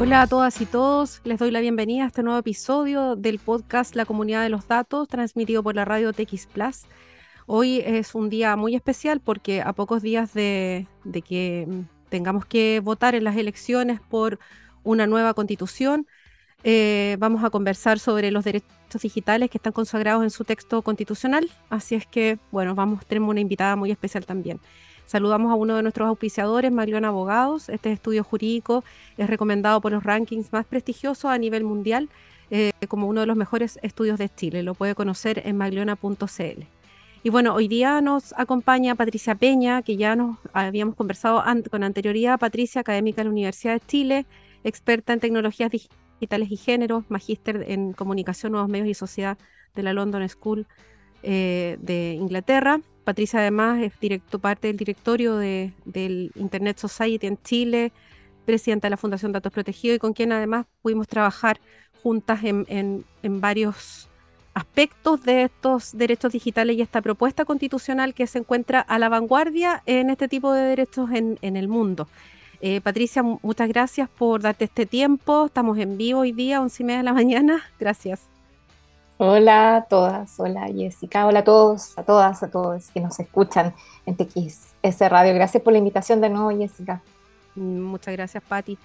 Hola a todas y todos, les doy la bienvenida a este nuevo episodio del podcast La Comunidad de los Datos, transmitido por la radio TX Plus. Hoy es un día muy especial porque a pocos días de, que tengamos que votar en las elecciones por una nueva constitución, eh, vamos a conversar sobre los derechos digitales que están consagrados en su texto constitucional. Así es que, bueno, vamos, tenemos una invitada muy especial también. Saludamos a uno de nuestros auspiciadores, Maglión Abogados. Este estudio jurídico es recomendado por los rankings más prestigiosos a nivel mundial eh, como uno de los mejores estudios de Chile. Lo puede conocer en magliona.cl. Y bueno, hoy día nos acompaña Patricia Peña, que ya nos habíamos conversado con anterioridad. Patricia, académica de la Universidad de Chile, experta en tecnologías digitales y género, magíster en comunicación, nuevos medios y sociedad de la London School eh, de Inglaterra. Patricia además es directo, parte del directorio de, del Internet Society en Chile, presidenta de la Fundación Datos Protegidos y con quien además pudimos trabajar juntas en, en, varios aspectos de estos derechos digitales y esta propuesta constitucional que se encuentra a la vanguardia en este tipo de derechos en, en el mundo. Eh, Patricia, muchas gracias por darte este tiempo. Estamos en vivo hoy día, once y media de la mañana. Gracias. Hola a todas, hola Jessica, hola a todos, a todas, a todos que nos escuchan en TXS Radio. Gracias por la invitación de nuevo, Jessica. Muchas gracias, Patti.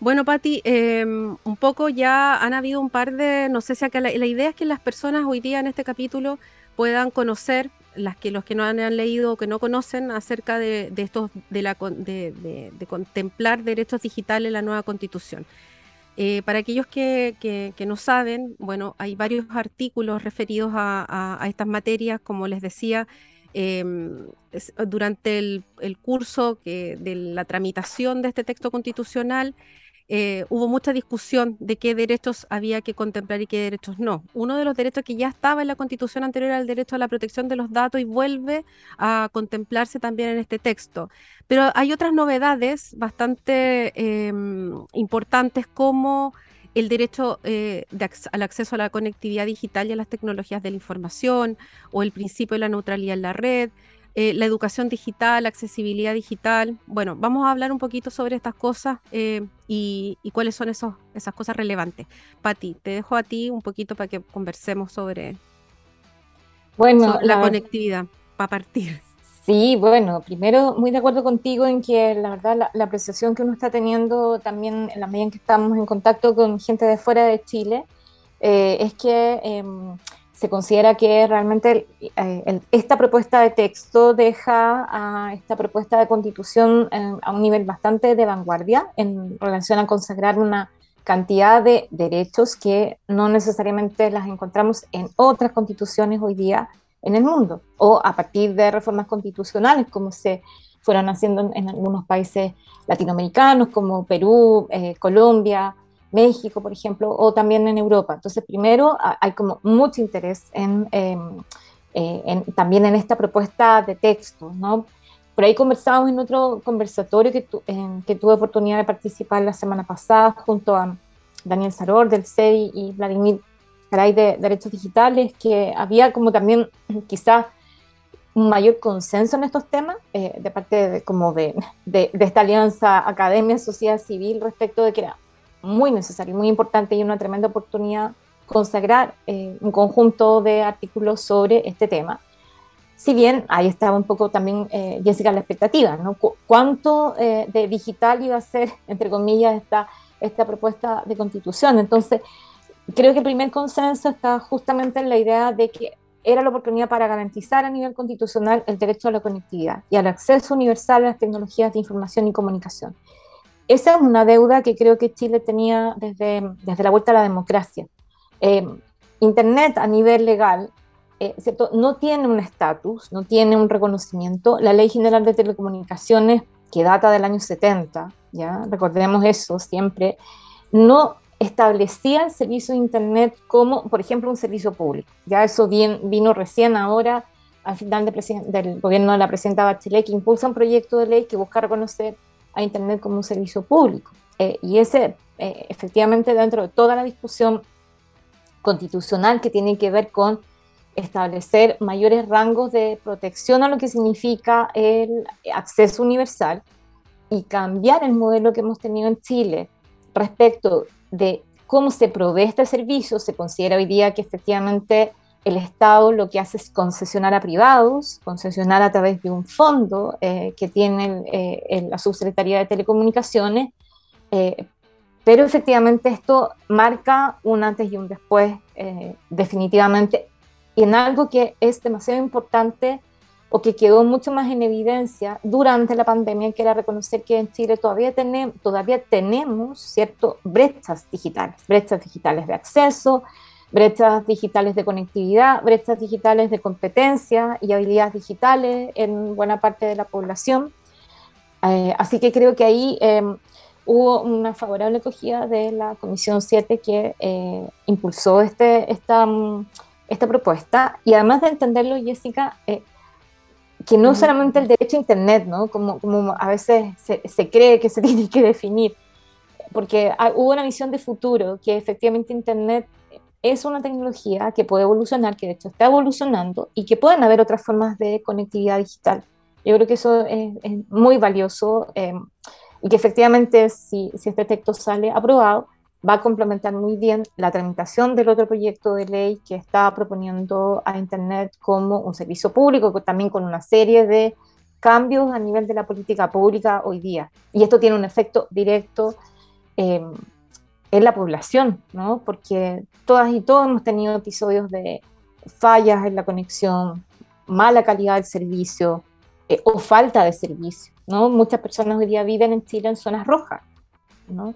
Bueno, Patti, em, un poco ya han habido un par de, no sé si acá la, idea es que las personas hoy día en este capítulo puedan conocer, las que los que no han, leído o que no conocen acerca de, estos, de, la, de, de contemplar derechos digitales en la nueva constitución. Eh, para aquellos que, no saben, bueno, hay varios artículos referidos a, estas materias, como les decía, em, durante el, el curso que, de la tramitación de este texto constitucional, eh, hubo mucha discusión de qué derechos había que contemplar y qué derechos no. Uno de los derechos que ya estaba en la constitución anterior era el derecho a la protección de los datos y vuelve a contemplarse también en este texto. Pero hay otras novedades bastante em, importantes como el derecho eh, al acceso a la conectividad digital y a las tecnologías de la información o el principio de la neutralidad en la red, eh, la educación digital, la accesibilidad digital. Bueno, vamos a hablar un poquito sobre estas cosas eh, y, cuáles son esos, esas cosas relevantes. Pati, te dejo a ti un poquito para que conversemos sobre, bueno, la, conectividad, para partir. Sí, bueno, primero muy de acuerdo contigo en que la verdad la, apreciación que uno está teniendo también en la medida en que estamos en contacto con gente de fuera de Chile eh, es que em, se considera que realmente eh, esta propuesta de texto deja a esta propuesta de constitución eh, a un nivel bastante de vanguardia en relación a consagrar una cantidad de derechos que no necesariamente las encontramos en otras constituciones hoy día en el mundo o a partir de reformas constitucionales como se fueron haciendo en, algunos países latinoamericanos como Perú, eh, Colombia, México, por ejemplo, o también en Europa. Entonces, primero, hay como mucho interés em, eh, también en esta propuesta de texto, ¿no? Por ahí conversábamos en otro conversatorio que, que tuve oportunidad de participar la semana pasada junto a Daniel Saror del CEDI y Vladimir Caray de Derechos Digitales, que había como también quizás un mayor consenso en estos temas eh, de parte de, como de, de, de, esta alianza academia-sociedad civil respecto de que era muy necesario, muy importante y una tremenda oportunidad consagrar eh, un conjunto de artículos sobre este tema. Si bien ahí estaba un poco también, eh, Jessica, la expectativa, ¿no? ¿Cuánto eh, de digital iba a ser, entre comillas, esta, esta propuesta de constitución? Entonces, creo que el primer consenso está justamente en la idea de que era la oportunidad para garantizar a nivel constitucional el derecho a la conectividad y al acceso universal a las tecnologías de información y comunicación esa es una deuda que creo que Chile tenía desde, desde la vuelta a la democracia. Eh, Internet a nivel legal eh, no tiene un estatus, no tiene un reconocimiento. La Ley General de Telecomunicaciones, que data del año 70, ¿ya? recordemos eso siempre, no establecía el servicio de Internet como, por ejemplo, un servicio público. Ya eso bien, vino recién ahora, al final del gobierno de la presidenta Bachelet, que impulsa un proyecto de ley que busca reconocer a Internet como un servicio público. Eh, y ese, eh, efectivamente, dentro de toda la discusión constitucional que tiene que ver con establecer mayores rangos de protección a lo que significa el acceso universal y cambiar el modelo que hemos tenido en Chile, respecto de cómo se provee este servicio, se considera hoy día que efectivamente el Estado lo que hace es concesionar a privados, concesionar a través de un fondo eh, que tiene eh, la Subsecretaría de Telecomunicaciones, eh, pero efectivamente esto marca un antes y un después definitivamente en algo que es demasiado importante o que quedó mucho más en evidencia durante la pandemia, que era reconocer que en Chile todavía, tenemos, todavía cierto, brechas digitales, brechas digitales de acceso, brechas digitales de conectividad, brechas digitales de competencia y habilidades digitales en buena parte de la población. Eh, así que creo que ahí em, hubo una favorable acogida de la Comisión 7 que eh, impulsó este, esta, esta propuesta. Y además de entenderlo, Jessica, eh, que no solamente el derecho a Internet, ¿no? como, como a veces se, se cree que se tiene que definir, porque hubo una visión de futuro que efectivamente Internet es una tecnología que puede evolucionar, que de hecho está evolucionando y que pueden haber otras formas de conectividad digital. Yo creo que eso es, muy valioso eh, y que efectivamente si, si, este texto sale aprobado, va a complementar muy bien la tramitación del otro proyecto de ley que está proponiendo a Internet como un servicio público, también con una serie de cambios a nivel de la política pública hoy día. Y esto tiene un efecto directo eh, es la población, ¿no? Porque todas y todos hemos tenido episodios de fallas en la conexión, mala calidad del servicio eh, o falta de servicio, ¿no? Muchas personas hoy día viven en Chile en zonas rojas, ¿no?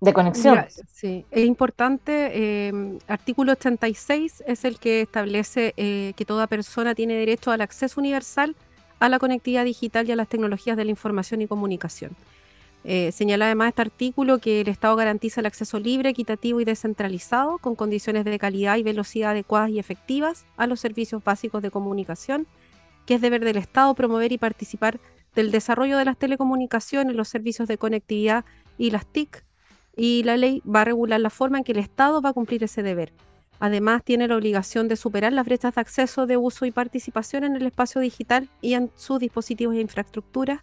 De conexión. sí, es importante, em, artículo 86 es el que establece eh, que toda persona tiene derecho al acceso universal a la conectividad digital y a las tecnologías de la información y comunicación. Eh, señala además este artículo que el Estado garantiza el acceso libre, equitativo y descentralizado, con condiciones de calidad y velocidad adecuadas y efectivas a los servicios básicos de comunicación, que es deber del Estado promover y participar del desarrollo de las telecomunicaciones, los servicios de conectividad y las TIC, y la ley va a regular la forma en que el Estado va a cumplir ese deber. Además, tiene la obligación de superar las brechas de acceso, de uso y participación en el espacio digital y en sus dispositivos e infraestructuras,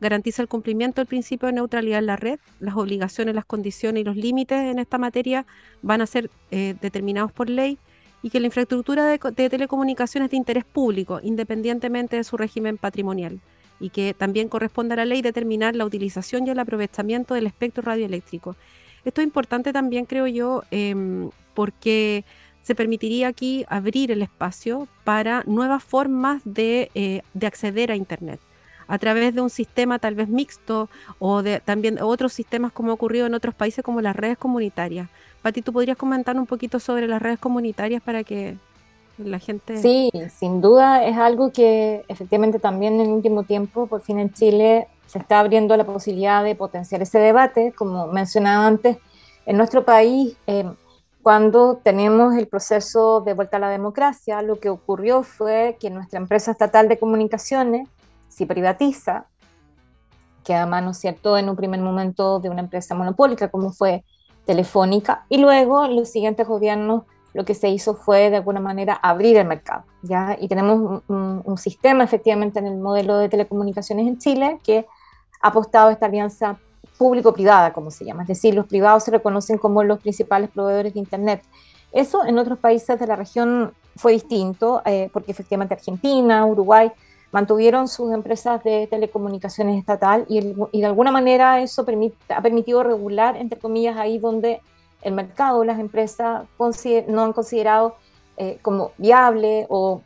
garantiza el cumplimiento del principio de neutralidad en la red. Las obligaciones, las condiciones y los límites en esta materia van a ser eh, determinados por ley y que la infraestructura de, telecomunicaciones es de interés público, independientemente de su régimen patrimonial, y que también corresponde a la ley determinar la utilización y el aprovechamiento del espectro radioeléctrico. Esto es importante también, creo yo, em, porque se permitiría aquí abrir el espacio para nuevas formas de, eh, de acceder a Internet a través de un sistema tal vez mixto o de también otros sistemas como ha ocurrido en otros países como las redes comunitarias. Pati, ¿tú podrías comentar un poquito sobre las redes comunitarias para que la gente... Sí, sin duda es algo que efectivamente también en el último tiempo, por fin en Chile, se está abriendo la posibilidad de potenciar ese debate. Como mencionaba antes, en nuestro país, eh, cuando tenemos el proceso de vuelta a la democracia, lo que ocurrió fue que nuestra empresa estatal de comunicaciones si privatiza, queda mano, ¿cierto?, en un primer momento de una empresa monopólica como fue Telefónica, y luego los siguientes gobiernos lo que se hizo fue de alguna manera abrir el mercado, ¿ya? Y tenemos un, sistema efectivamente en el modelo de telecomunicaciones en Chile que ha apostado a esta alianza público-privada, como se llama, es decir, los privados se reconocen como los principales proveedores de Internet. Eso en otros países de la región fue distinto, eh, porque efectivamente Argentina, Uruguay, mantuvieron sus empresas de telecomunicaciones estatal y, de alguna manera eso ha permitido regular, entre comillas, ahí donde el mercado, las empresas no han considerado eh, como viable o,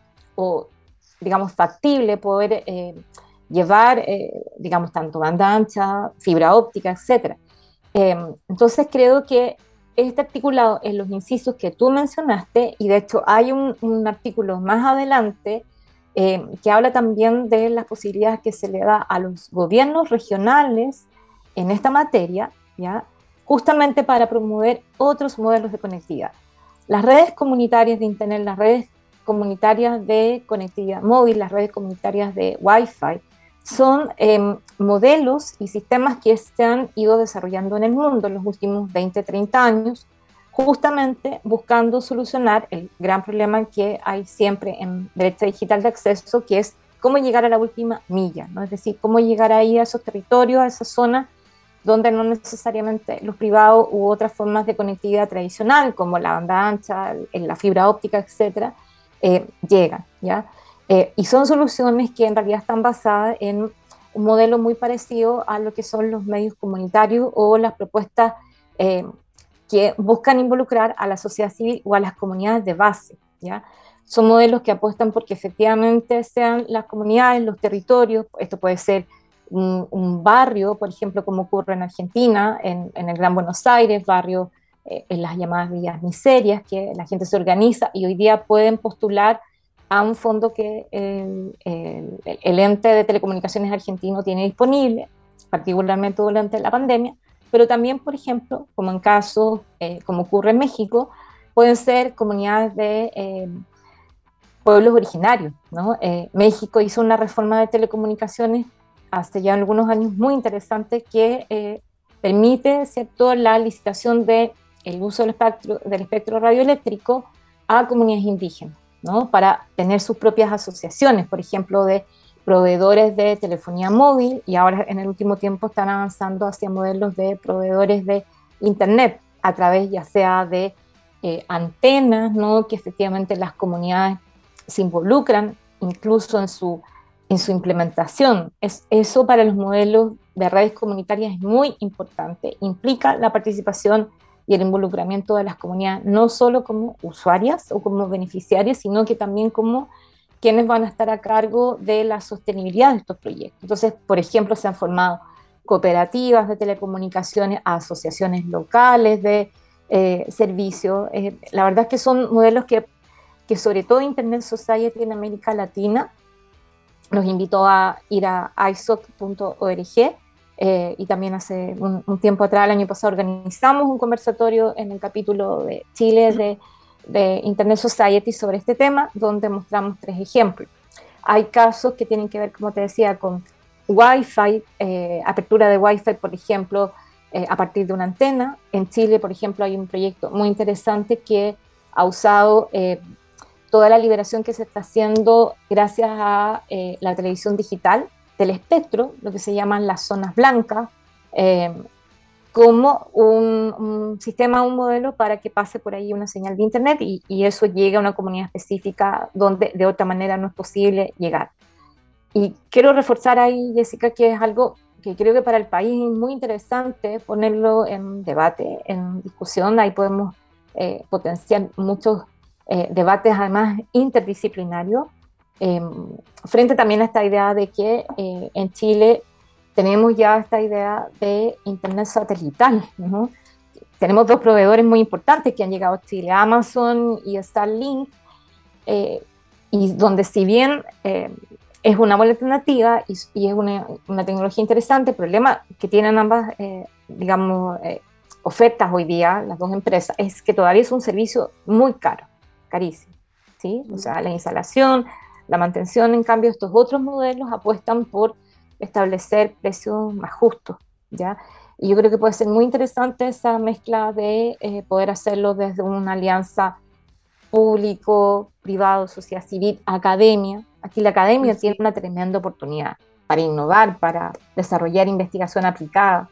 digamos, factible poder eh, llevar, eh, digamos, tanto banda ancha, fibra óptica, etc. entonces creo que este articulado en los incisos que tú mencionaste, y de hecho hay un artículo más adelante eh, que habla también de las posibilidades que se le da a los gobiernos regionales en esta materia, ¿ya? justamente para promover otros modelos de conectividad. Las redes comunitarias de Internet, las redes comunitarias de conectividad móvil, las redes comunitarias de Wi-Fi, son em, modelos y sistemas que se han ido desarrollando en el mundo en los últimos 20, 30 años justamente buscando solucionar el gran problema que hay siempre en derecho digital de acceso, que es cómo llegar a la última milla, ¿no? es decir, cómo llegar ahí a esos territorios, a esa zona donde no necesariamente los privados u otras formas de conectividad tradicional, como la banda ancha, la fibra óptica, etcétera, eh, llegan. ¿ya? Eh, y son soluciones que en realidad están basadas en un modelo muy parecido a lo que son los medios comunitarios o las propuestas eh, que buscan involucrar a la sociedad civil o a las comunidades de base. ¿ya? Son modelos que apuestan porque efectivamente sean las comunidades, los territorios, esto puede ser un, barrio, por ejemplo, como ocurre en Argentina, en, el Gran Buenos Aires, barrio eh, en las llamadas villas miserias, que la gente se organiza y hoy día pueden postular a un fondo que el, ente de telecomunicaciones argentino tiene disponible, particularmente durante la pandemia, pero también, por ejemplo, como en casos eh, como ocurre en México, pueden ser comunidades de eh, pueblos originarios. ¿no? México hizo una reforma de telecomunicaciones hace ya algunos años muy interesante que eh, permite ¿cierto? la licitación del el uso del espectro, del espectro radioeléctrico a comunidades indígenas, ¿no? para tener sus propias asociaciones, por ejemplo, de proveedores de telefonía móvil y ahora en el último tiempo están avanzando hacia modelos de proveedores de Internet a través ya sea de eh, antenas, ¿no? que efectivamente las comunidades se involucran incluso en su en su implementación. Es, eso para los modelos de redes comunitarias es muy importante. Implica la participación y el involucramiento de las comunidades, no solo como usuarias o como beneficiarias, sino que también como quienes van a estar a cargo de la sostenibilidad de estos proyectos. Entonces, por ejemplo, se han formado cooperativas de telecomunicaciones, asociaciones locales de eh, servicios. Eh, la verdad es que son modelos que, que sobre todo Internet Society en América Latina nos invitó a ir a isoc.org eh, y también hace un, tiempo atrás, el año pasado, organizamos un conversatorio en el capítulo de Chile de, de, Internet Society sobre este tema, donde mostramos tres ejemplos. Hay casos que tienen que ver, como te decía, con Wi-Fi, eh, apertura de Wi-Fi, por ejemplo, eh, a partir de una antena. En Chile, por ejemplo, hay un proyecto muy interesante que ha usado toda la liberación que se está haciendo gracias a eh, la televisión digital del espectro, lo que se llaman las zonas blancas, eh, como un, sistema, un modelo para que pase por ahí una señal de Internet y, eso llegue a una comunidad específica donde de otra manera no es posible llegar. Y quiero reforzar ahí, Jessica, que es algo que creo que para el país es muy interesante ponerlo en debate, en discusión. Ahí podemos eh, potenciar muchos eh, debates además interdisciplinarios, em, frente también a esta idea de que eh, en Chile tenemos ya esta idea de Internet satelital. Tenemos dos proveedores muy importantes que han llegado a Chile, Amazon y Starlink, eh, y donde si bien es una buena alternativa y, y es una, una, tecnología interesante, el problema que tienen ambas, digamos, ofertas hoy día, las dos empresas, es que todavía es un servicio muy caro carísimo. ¿sí? O sea, la instalación, la mantención, en cambio, estos otros modelos apuestan por establecer precios más justos. ¿ya? Y yo creo que puede ser muy interesante esa mezcla de eh, poder hacerlo desde una alianza público, privado, sociedad civil, academia. Aquí la academia tiene una tremenda oportunidad para innovar, para desarrollar investigación aplicada.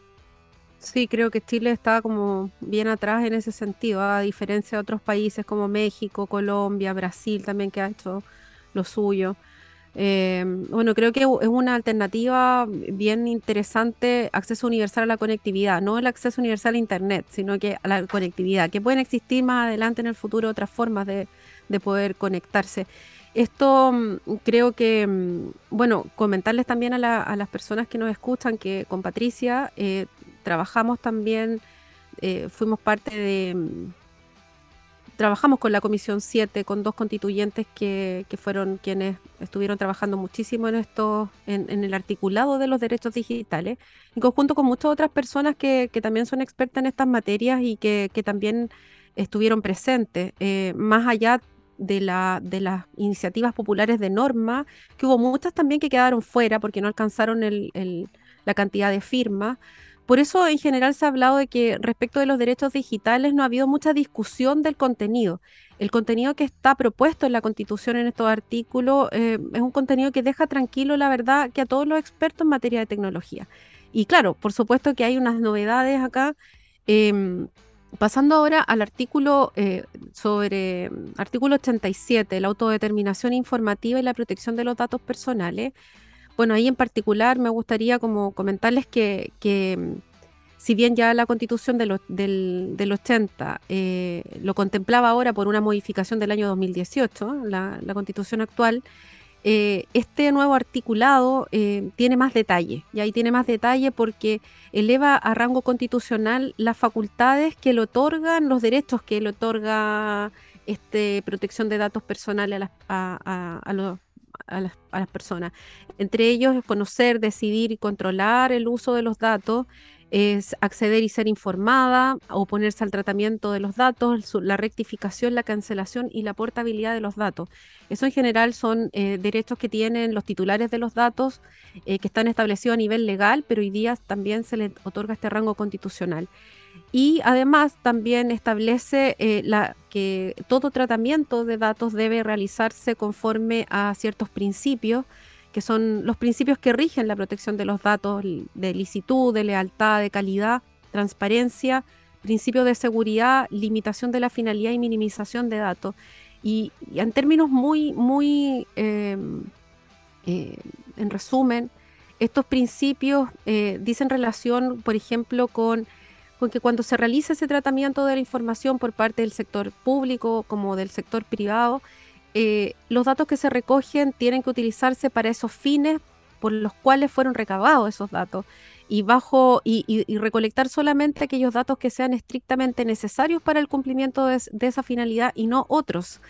Sí, creo que Chile está como bien atrás en ese sentido, a diferencia de otros países como México, Colombia, Brasil también que ha hecho lo suyo. Eh, bueno, creo que es una alternativa bien interesante, acceso universal a la conectividad, no el acceso universal a Internet, sino que a la conectividad, que pueden existir más adelante en el futuro otras formas de, poder conectarse. Esto mm, creo que, mm, bueno, comentarles también a, a, las personas que nos escuchan que con Patricia eh, trabajamos también, eh, fuimos parte de, mm, trabajamos con la Comisión 7, con dos constituyentes que, fueron quienes estuvieron trabajando muchísimo en esto, en, el articulado de los derechos digitales, en conjunto con muchas otras personas que, también son expertas en estas materias y que, también estuvieron presentes, eh, más allá de, la, de las iniciativas populares de norma, que hubo muchas también que quedaron fuera porque no alcanzaron la cantidad de firmas. Por eso en general se ha hablado de que respecto de los derechos digitales no ha habido mucha discusión del contenido. El contenido que está propuesto en la Constitución en estos artículos eh, es un contenido que deja tranquilo, la verdad, que a todos los expertos en materia de tecnología. Y claro, por supuesto que hay unas novedades acá. Em, pasando ahora al artículo eh, sobre artículo 87, la autodeterminación informativa y la protección de los datos personales. Bueno, ahí en particular me gustaría como comentarles que, si bien ya la constitución del, del 80 eh, lo contemplaba ahora por una modificación del año 2018, la, la constitución actual, eh, este nuevo articulado eh, tiene más detalle, y ahí tiene más detalle porque eleva a rango constitucional las facultades que le otorgan, los derechos que le otorga este, protección de datos personales a, a las personas. Entre ellos, conocer, decidir y controlar el uso de los datos, es acceder y ser informada, oponerse al tratamiento de los datos, la rectificación, la cancelación y la portabilidad de los datos. Eso en general son eh, derechos que tienen los titulares de los datos eh, que están establecidos a nivel legal, pero hoy día también se les otorga este rango constitucional. Y además también establece eh, que todo tratamiento de datos debe realizarse conforme a ciertos principios que son los principios que rigen la protección de los datos de licitud, de lealtad, de calidad, transparencia, principios de seguridad, limitación de la finalidad y minimización de datos. Y, en términos muy, muy, em, eh, en resumen, estos principios eh, dicen relación, por ejemplo, con, con que cuando se realiza ese tratamiento de la información por parte del sector público como del sector privado, eh, los datos que se recogen tienen que utilizarse para esos fines por los cuales fueron recabados esos datos y bajo y, recolectar solamente aquellos datos que sean estrictamente necesarios para el cumplimiento de, esa finalidad y no otros.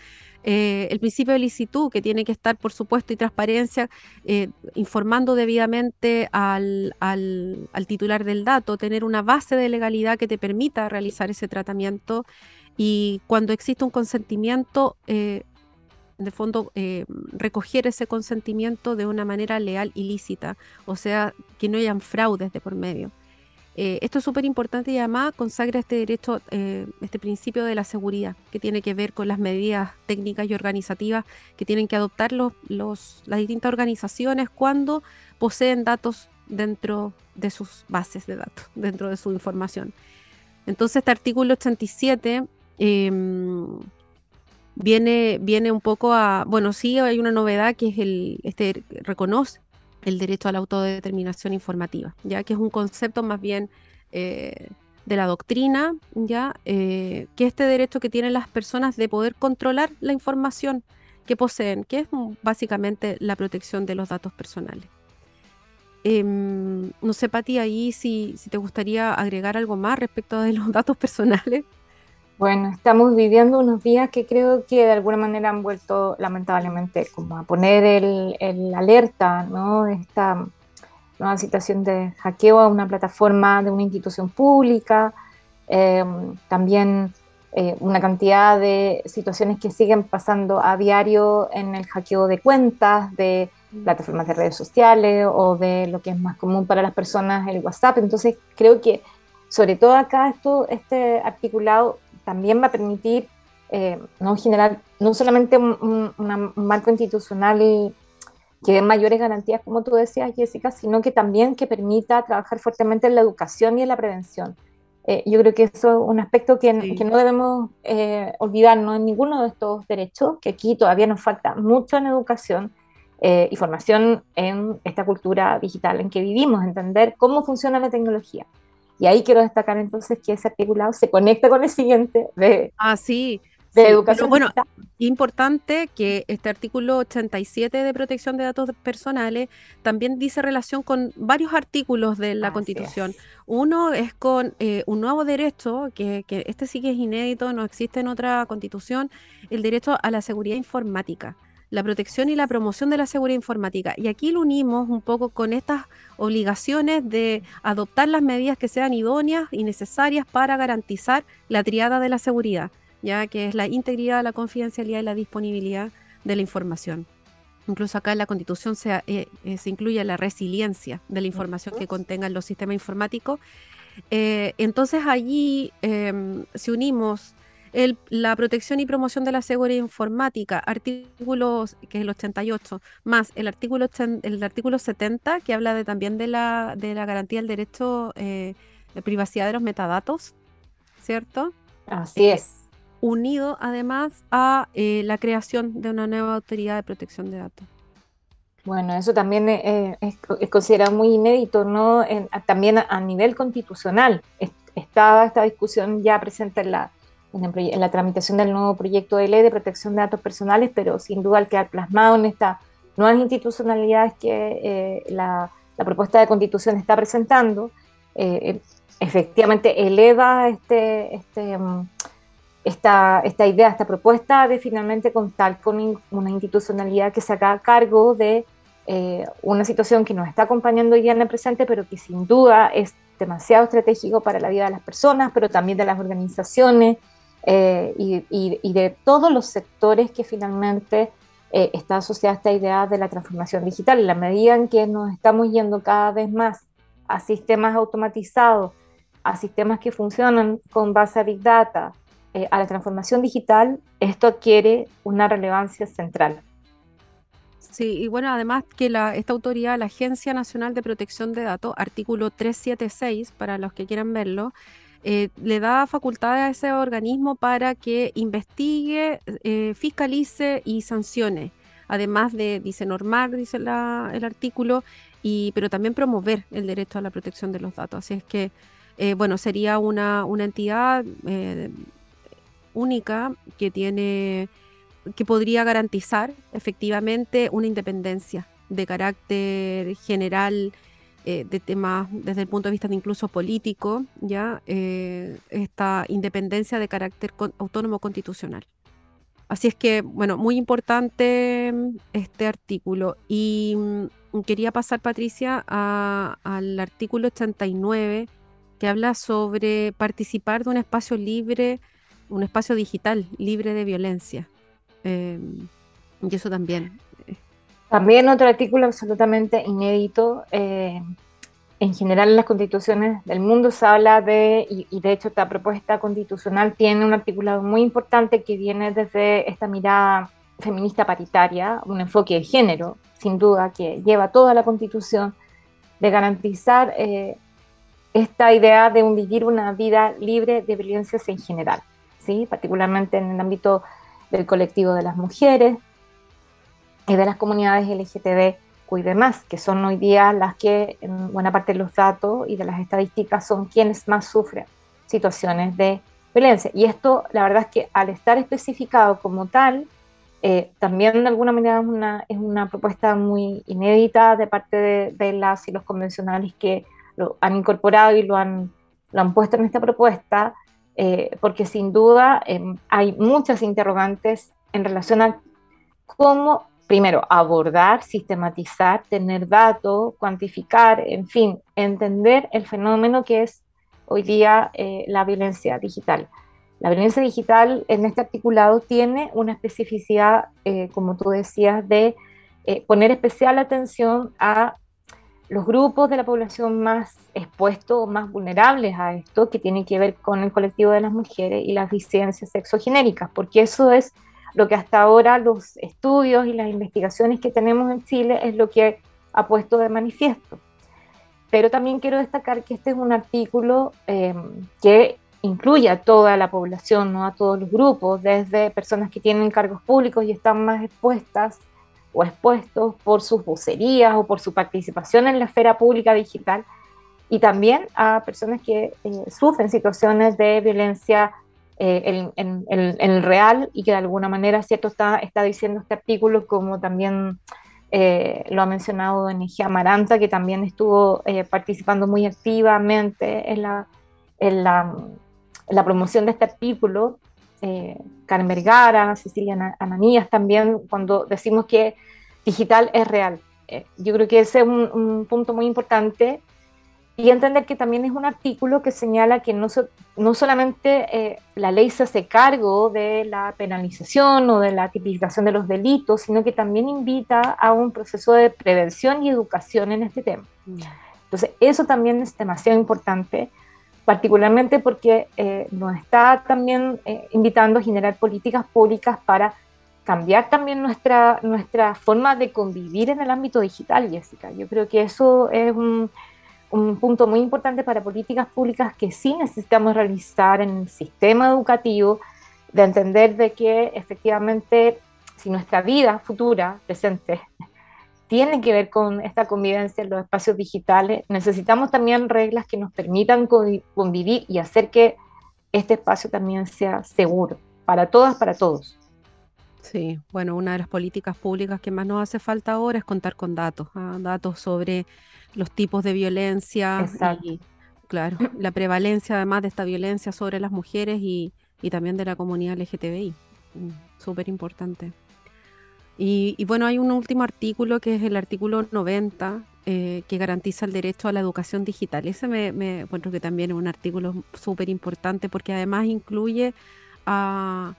Eh, el principio de licitud, que tiene que estar, por supuesto, y transparencia, eh, informando debidamente al, titular del dato, tener una base de legalidad que te permita realizar ese tratamiento y cuando existe un consentimiento, de fondo eh, recoger ese consentimiento de una manera leal y lícita, o sea, que no hayan fraudes de por medio. Eh, esto es súper importante y además consagra este derecho, eh, este principio de la seguridad, que tiene que ver con las medidas técnicas y organizativas que tienen que adoptar los, las distintas organizaciones cuando poseen datos dentro de sus bases de datos, dentro de su información. Entonces, este artículo 87 viene, viene un poco a, bueno, sí hay una novedad que es el, este reconoce el derecho a la autodeterminación informativa, ya que es un concepto más bien eh, de la doctrina, ya eh, que este derecho que tienen las personas de poder controlar la información que poseen, que es básicamente la protección de los datos personales. Em, no sé, Pati, ahí si, si te gustaría agregar algo más respecto de los datos personales. Bueno, estamos viviendo unos días que creo que de alguna manera han vuelto lamentablemente como a poner el, alerta, ¿no? Esta nueva situación de hackeo a una plataforma de una institución pública, em, también eh, una cantidad de situaciones que siguen pasando a diario en el hackeo de cuentas, de plataformas de redes sociales o de lo que es más común para las personas, el WhatsApp. Entonces creo que sobre todo acá esto, este articulado también va a permitir eh, no generar no solamente un, marco institucional que dé mayores garantías, como tú decías, Jessica, sino que también que permita trabajar fuertemente en la educación y en la prevención. Eh, yo creo que eso es un aspecto que, que no debemos eh, olvidarnos en ninguno de estos derechos, que aquí todavía nos falta mucho en educación y formación en esta cultura digital en que vivimos, entender cómo funciona la tecnología. Y ahí quiero destacar entonces que ese articulado se conecta con el siguiente de, ah, sí, de educación. bueno, importante que este artículo 87 de protección de datos personales también dice relación con varios artículos de la Constitución. Uno es con eh, un nuevo derecho, que, que este sí que es inédito, no existe en otra Constitución, el derecho a la seguridad informática la protección y la promoción de la seguridad informática. Y aquí lo unimos un poco con estas obligaciones de adoptar las medidas que sean idóneas y necesarias para garantizar la triada de la seguridad, ya que es la integridad, la confidencialidad y la disponibilidad de la información. Incluso acá en la Constitución se, eh, eh, se incluye la resiliencia de la información que contengan los sistemas informáticos. Eh, entonces allí, em, si unimos la protección y promoción de la seguridad informática, artículos que es el 88, más el artículo, el artículo 70 que habla de, también de la, de la garantía del derecho eh, de privacidad de los metadatos, ¿cierto? Así es. Unido además a eh, la creación de una nueva autoridad de protección de datos. Bueno, eso también es, considerado muy inédito, ¿no? también a, nivel constitucional. estaba esta discusión ya presente en la, en, la tramitación del nuevo proyecto de ley de protección de datos personales, pero sin duda al quedar plasmado en estas nuevas institucionalidades que eh, la, propuesta de constitución está presentando, eh, efectivamente eleva este, este, mm, esta, esta idea, esta propuesta de finalmente contar con una institucionalidad que se haga cargo de eh, una situación que nos está acompañando hoy día en el presente, pero que sin duda es demasiado estratégico para la vida de las personas, pero también de las organizaciones eh, y, de todos los sectores que finalmente eh, está asociada a esta idea de la transformación digital. En la medida en que nos estamos yendo cada vez más a sistemas automatizados, a sistemas que funcionan con base a Big Data, eh, a la transformación digital, esto adquiere una relevancia central. Sí, y bueno, además que la, esta autoridad, la Agencia Nacional de Protección de Datos, artículo 376, para los que quieran verlo, eh, le da facultades a ese organismo para que investigue, eh, fiscalice y sancione, además de, dice, normar, dice el artículo, y, pero también promover el derecho a la protección de los datos. Así es que, eh, bueno, sería una, una entidad única que tiene que podría garantizar efectivamente una independencia de carácter general eh, de temas desde el punto de vista de incluso político, ya eh, esta independencia de carácter autónomo constitucional. Así es que, bueno, muy importante mm, este artículo. Y mm, quería pasar, Patricia, al artículo 89, que habla sobre participar de un espacio libre, un espacio digital libre de violencia. Em, y eso también también otro artículo absolutamente inédito. Eh, en general en las constituciones del mundo se habla de, y, de hecho esta propuesta constitucional tiene un articulado muy importante que viene desde esta mirada feminista paritaria, un enfoque de género, sin duda, que lleva toda la constitución, de garantizar eh, esta idea de un vivir una vida libre de violencias en general, ¿sí? particularmente en el ámbito del colectivo de las mujeres, y de las comunidades LGTB y demás, que son hoy día las que en buena parte de los datos y de las estadísticas son quienes más sufren situaciones de violencia. Y esto, la verdad es que al estar especificado como tal, eh, también de alguna manera es una, es una propuesta muy inédita de parte de, las y los convencionales que lo han incorporado y lo han, lo han puesto en esta propuesta, eh, porque sin duda em, hay muchas interrogantes en relación a cómo primero, abordar, sistematizar, tener datos, cuantificar, en fin, entender el fenómeno que es hoy día eh, la violencia digital. La violencia digital en este articulado tiene una especificidad, eh, como tú decías, de eh, poner especial atención a los grupos de la población más expuestos, más vulnerables a esto, que tiene que ver con el colectivo de las mujeres y las disidencias sexogenéricas, porque eso es lo que hasta ahora los estudios y las investigaciones que tenemos en Chile es lo que ha puesto de manifiesto. Pero también quiero destacar que este es un artículo eh, que incluye a toda la población, ¿no? a todos los grupos, desde personas que tienen cargos públicos y están más expuestas o expuestos por sus vocerías o por su participación en la esfera pública digital, y también a personas que eh, sufren situaciones de violencia eh, en, el real y que de alguna manera, ¿cierto? Está, está diciendo este artículo, como también eh, lo ha mencionado Energía Amaranta, que también estuvo eh, participando muy activamente en la, en la, la, promoción de este artículo. Karen Vergara, Cecilia Ananías también, cuando decimos que digital es real. yo creo que ese es un, un punto muy importante y entender que también es un artículo que señala que no, no solamente eh, la ley se hace cargo de la penalización o de la tipificación de los delitos, sino que también invita a un proceso de prevención y educación en este tema. Mm. Entonces, eso también es demasiado importante particularmente porque eh, nos está también eh, invitando a generar políticas públicas para cambiar también nuestra, nuestra forma de convivir en el ámbito digital, Jessica. Yo creo que eso es un, un punto muy importante para políticas públicas que sí necesitamos realizar en el sistema educativo, de entender de que efectivamente si nuestra vida futura, presente, tiene que ver con esta convivencia en los espacios digitales, necesitamos también reglas que nos permitan convivir y hacer que este espacio también sea seguro para todas, para todos. Sí, bueno, una de las políticas públicas que más nos hace falta ahora es contar con datos, ¿ah? datos sobre los tipos de violencia y, claro, la prevalencia además de esta violencia sobre las mujeres y, y también de la comunidad LGTBI. Mm, súper importante. Y, bueno, hay un último artículo que es el artículo 90, eh, que garantiza el derecho a la educación digital. Ese me, me encuentro que también es un artículo súper importante porque además incluye a,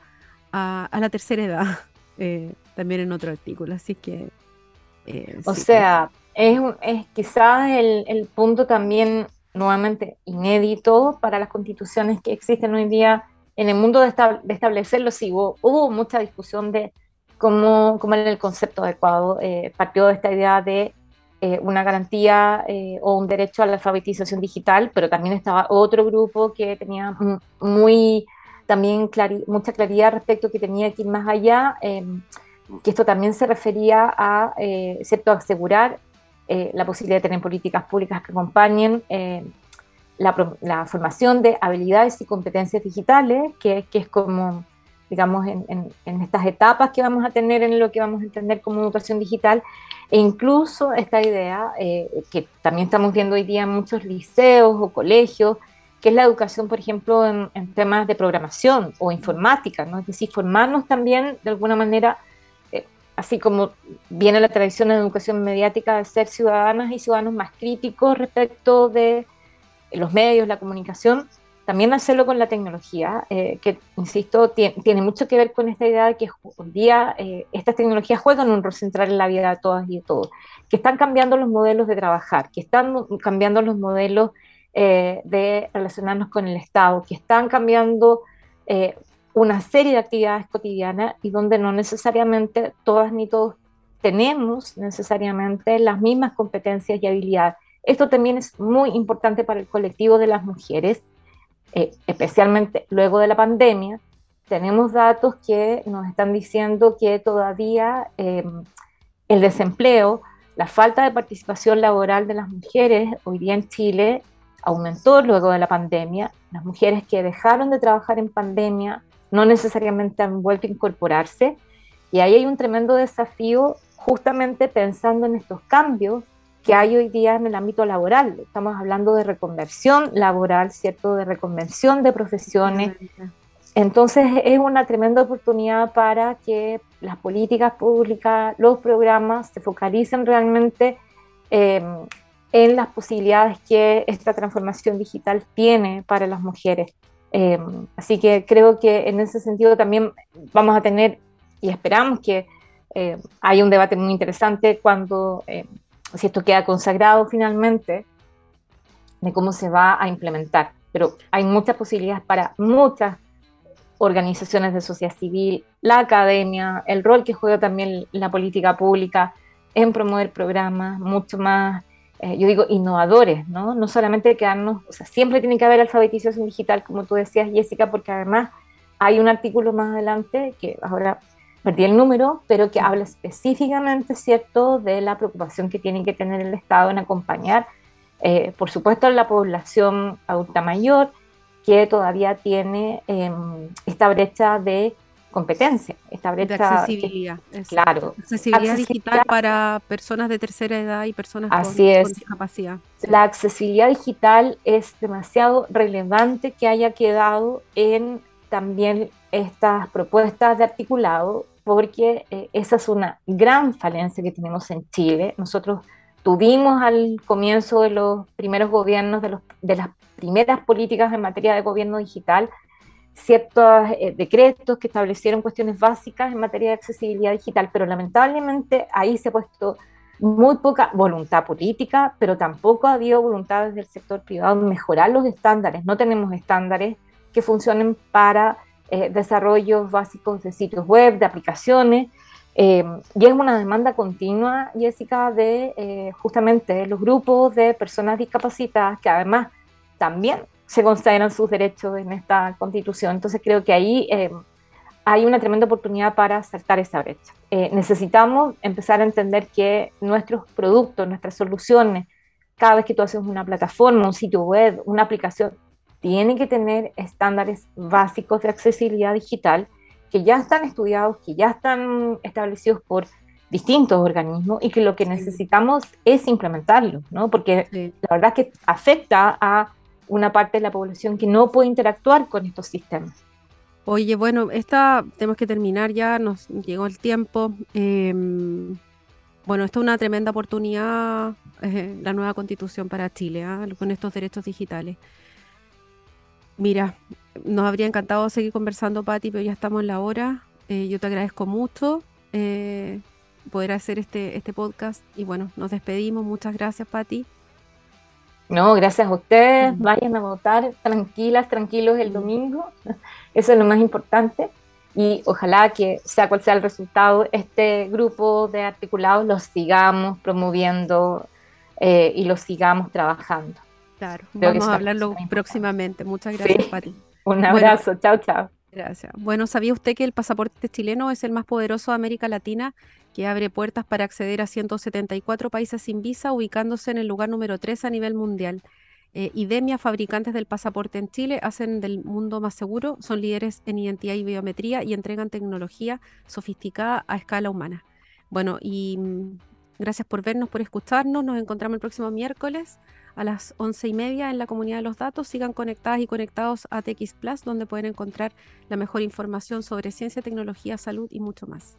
a, la tercera edad, eh, también en otro artículo. Así que... Eh, o sea, es, es quizás el, el punto también nuevamente inédito para las constituciones que existen hoy día en el mundo de, de establecerlo. Sí, hubo, hubo mucha discusión de como, como en el concepto adecuado eh, partió de esta idea de eh, una garantía eh, o un derecho a la alfabetización digital, pero también estaba otro grupo que tenía muy también mucha claridad respecto que tenía que ir más allá, em, que esto también se refería a, ¿cierto?, asegurar la posibilidad de tener políticas públicas que acompañen la, la, formación de habilidades y competencias digitales, que, que es como digamos, en, en, estas etapas que vamos a tener en lo que vamos a entender como educación digital, e incluso esta idea eh, que también estamos viendo hoy día en muchos liceos o colegios, que es la educación, por ejemplo, en, temas de programación o informática, ¿no? Es decir, formarnos también de alguna manera, eh, así como viene la tradición de educación mediática de ser ciudadanas y ciudadanos más críticos respecto de los medios, la comunicación, también hacerlo con la tecnología, eh, que, insisto, tiene, mucho que ver con esta idea de que hoy día eh, estas tecnologías juegan un rol central en la vida de todas y de todos, que están cambiando los modelos de trabajar, que están cambiando los modelos eh, de relacionarnos con el Estado, que están cambiando una serie de actividades cotidianas y donde no necesariamente todas ni todos tenemos necesariamente las mismas competencias y habilidades. Esto también es muy importante para el colectivo de las mujeres eh, especialmente luego de la pandemia, tenemos datos que nos están diciendo que todavía eh, el desempleo, la falta de participación laboral de las mujeres hoy día en Chile aumentó luego de la pandemia. Las mujeres que dejaron de trabajar en pandemia no necesariamente han vuelto a incorporarse. Y ahí hay un tremendo desafío justamente pensando en estos cambios que hay hoy día en el ámbito laboral. Estamos hablando de reconversión laboral, ¿cierto? De reconversión de profesiones. Entonces es una tremenda oportunidad para que las políticas públicas, los programas se focalicen realmente em, en las posibilidades que esta transformación digital tiene para las mujeres. Em, así que creo que en ese sentido también vamos a tener y esperamos que eh, haya un debate muy interesante cuando em, si esto queda consagrado finalmente, de cómo se va a implementar. Pero hay muchas posibilidades para muchas organizaciones de sociedad civil, la academia, el rol que juega también la política pública en promover programas mucho más, eh, yo digo, innovadores, ¿no? No solamente quedarnos, o sea, siempre tiene que haber alfabetización digital, como tú decías, Jessica, porque además hay un artículo más adelante que ahora perdí el número, pero que habla específicamente, ¿cierto?, de la preocupación que tiene que tener el Estado en acompañar, eh, por supuesto, a la población adulta mayor, que todavía tiene em, esta brecha de competencia, esta brecha de accesibilidad. claro. Accesibilidad, digital para personas de tercera edad y personas con, discapacidad. La accesibilidad digital es demasiado relevante que haya quedado en también estas propuestas de articulado porque eh, esa es una gran falencia que tenemos en Chile. Nosotros tuvimos al comienzo de los primeros gobiernos, de, los, de las primeras políticas en materia de gobierno digital, ciertos eh, decretos que establecieron cuestiones básicas en materia de accesibilidad digital, pero lamentablemente ahí se ha puesto muy poca voluntad política, pero tampoco ha habido voluntad desde el sector privado en mejorar los estándares. No tenemos estándares que funcionen para eh, desarrollos básicos de sitios web, de aplicaciones. Eh, y es una demanda continua, Jessica, de eh, justamente los grupos de personas discapacitadas que además también se consideran sus derechos en esta constitución. Entonces creo que ahí hay una tremenda oportunidad para saltar esa brecha. Eh, necesitamos empezar a entender que nuestros productos, nuestras soluciones, cada vez que tú haces una plataforma, un sitio web, una aplicación, tienen que tener estándares básicos de accesibilidad digital que ya están estudiados, que ya están establecidos por distintos organismos y que lo que necesitamos es implementarlos, ¿no? Porque la verdad es que afecta a una parte de la población que no puede interactuar con estos sistemas. Oye, bueno, esta tenemos que terminar ya, nos llegó el tiempo. Em, bueno, esta es una tremenda oportunidad, eh, la nueva constitución para Chile, ¿ah? con estos derechos digitales. Mira, nos habría encantado seguir conversando, Patti, pero ya estamos en la hora. Eh, yo te agradezco mucho eh, poder hacer este, este podcast y bueno, nos despedimos. Muchas gracias, Patti. No, gracias a ustedes. Vayan a votar tranquilas, tranquilos el domingo. Eso es lo más importante. Y ojalá que, sea cual sea el resultado, este grupo de articulados los sigamos promoviendo eh, y los sigamos trabajando. Claro, vamos a hablarlo próximamente. Muchas gracias, Pati. Un abrazo, chao, chao. Gracias. Bueno, ¿sabía usted que el pasaporte chileno es el más poderoso de América Latina que abre puertas para acceder a 174 países sin visa, ubicándose en el lugar número 3 a nivel mundial. Eh, IDEMIA, fabricantes del pasaporte en Chile, hacen del mundo más seguro, son líderes en identidad y biometría y entregan tecnología sofisticada a escala humana. Bueno, y mm, gracias por vernos, por escucharnos. Nos encontramos el próximo miércoles a las once y media en la comunidad de los datos. Sigan conectadas y conectados a TX Plus, donde pueden encontrar la mejor información sobre ciencia, tecnología, salud y mucho más.